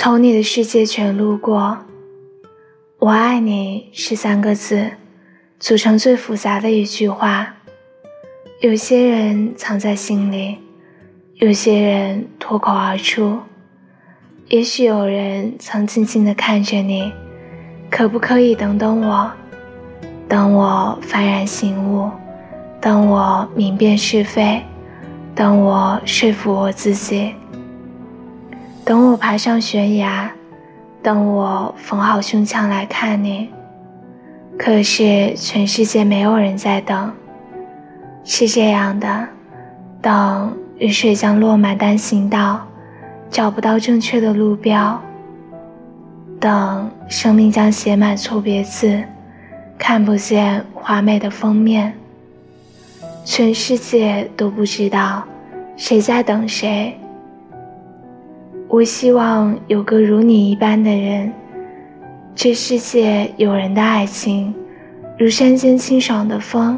从你的世界全路过，我爱你是三个字，组成最复杂的一句话。有些人藏在心里，有些人脱口而出。也许有人曾静静地看着你，可不可以等等我？等我幡然醒悟，等我明辨是非，等我说服我自己。等我爬上悬崖，等我缝好胸腔来看你。可是全世界没有人在等。是这样的，等雨水将落满单行道，找不到正确的路标；等生命将写满错别字，看不见华美的封面。全世界都不知道谁在等谁。我希望有个如你一般的人。这世界有人的爱情，如山间清爽的风；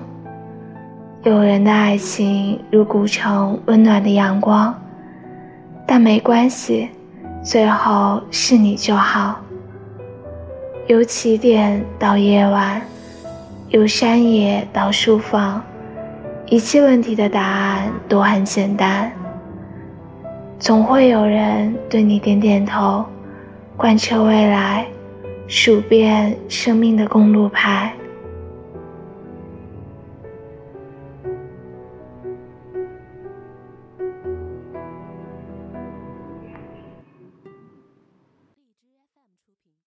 有人的爱情，如古城温暖的阳光。但没关系，最后是你就好。由起点到夜晚，由山野到书房，一切问题的答案都很简单。总会有人对你点点头，贯彻未来，数遍生命的公路牌。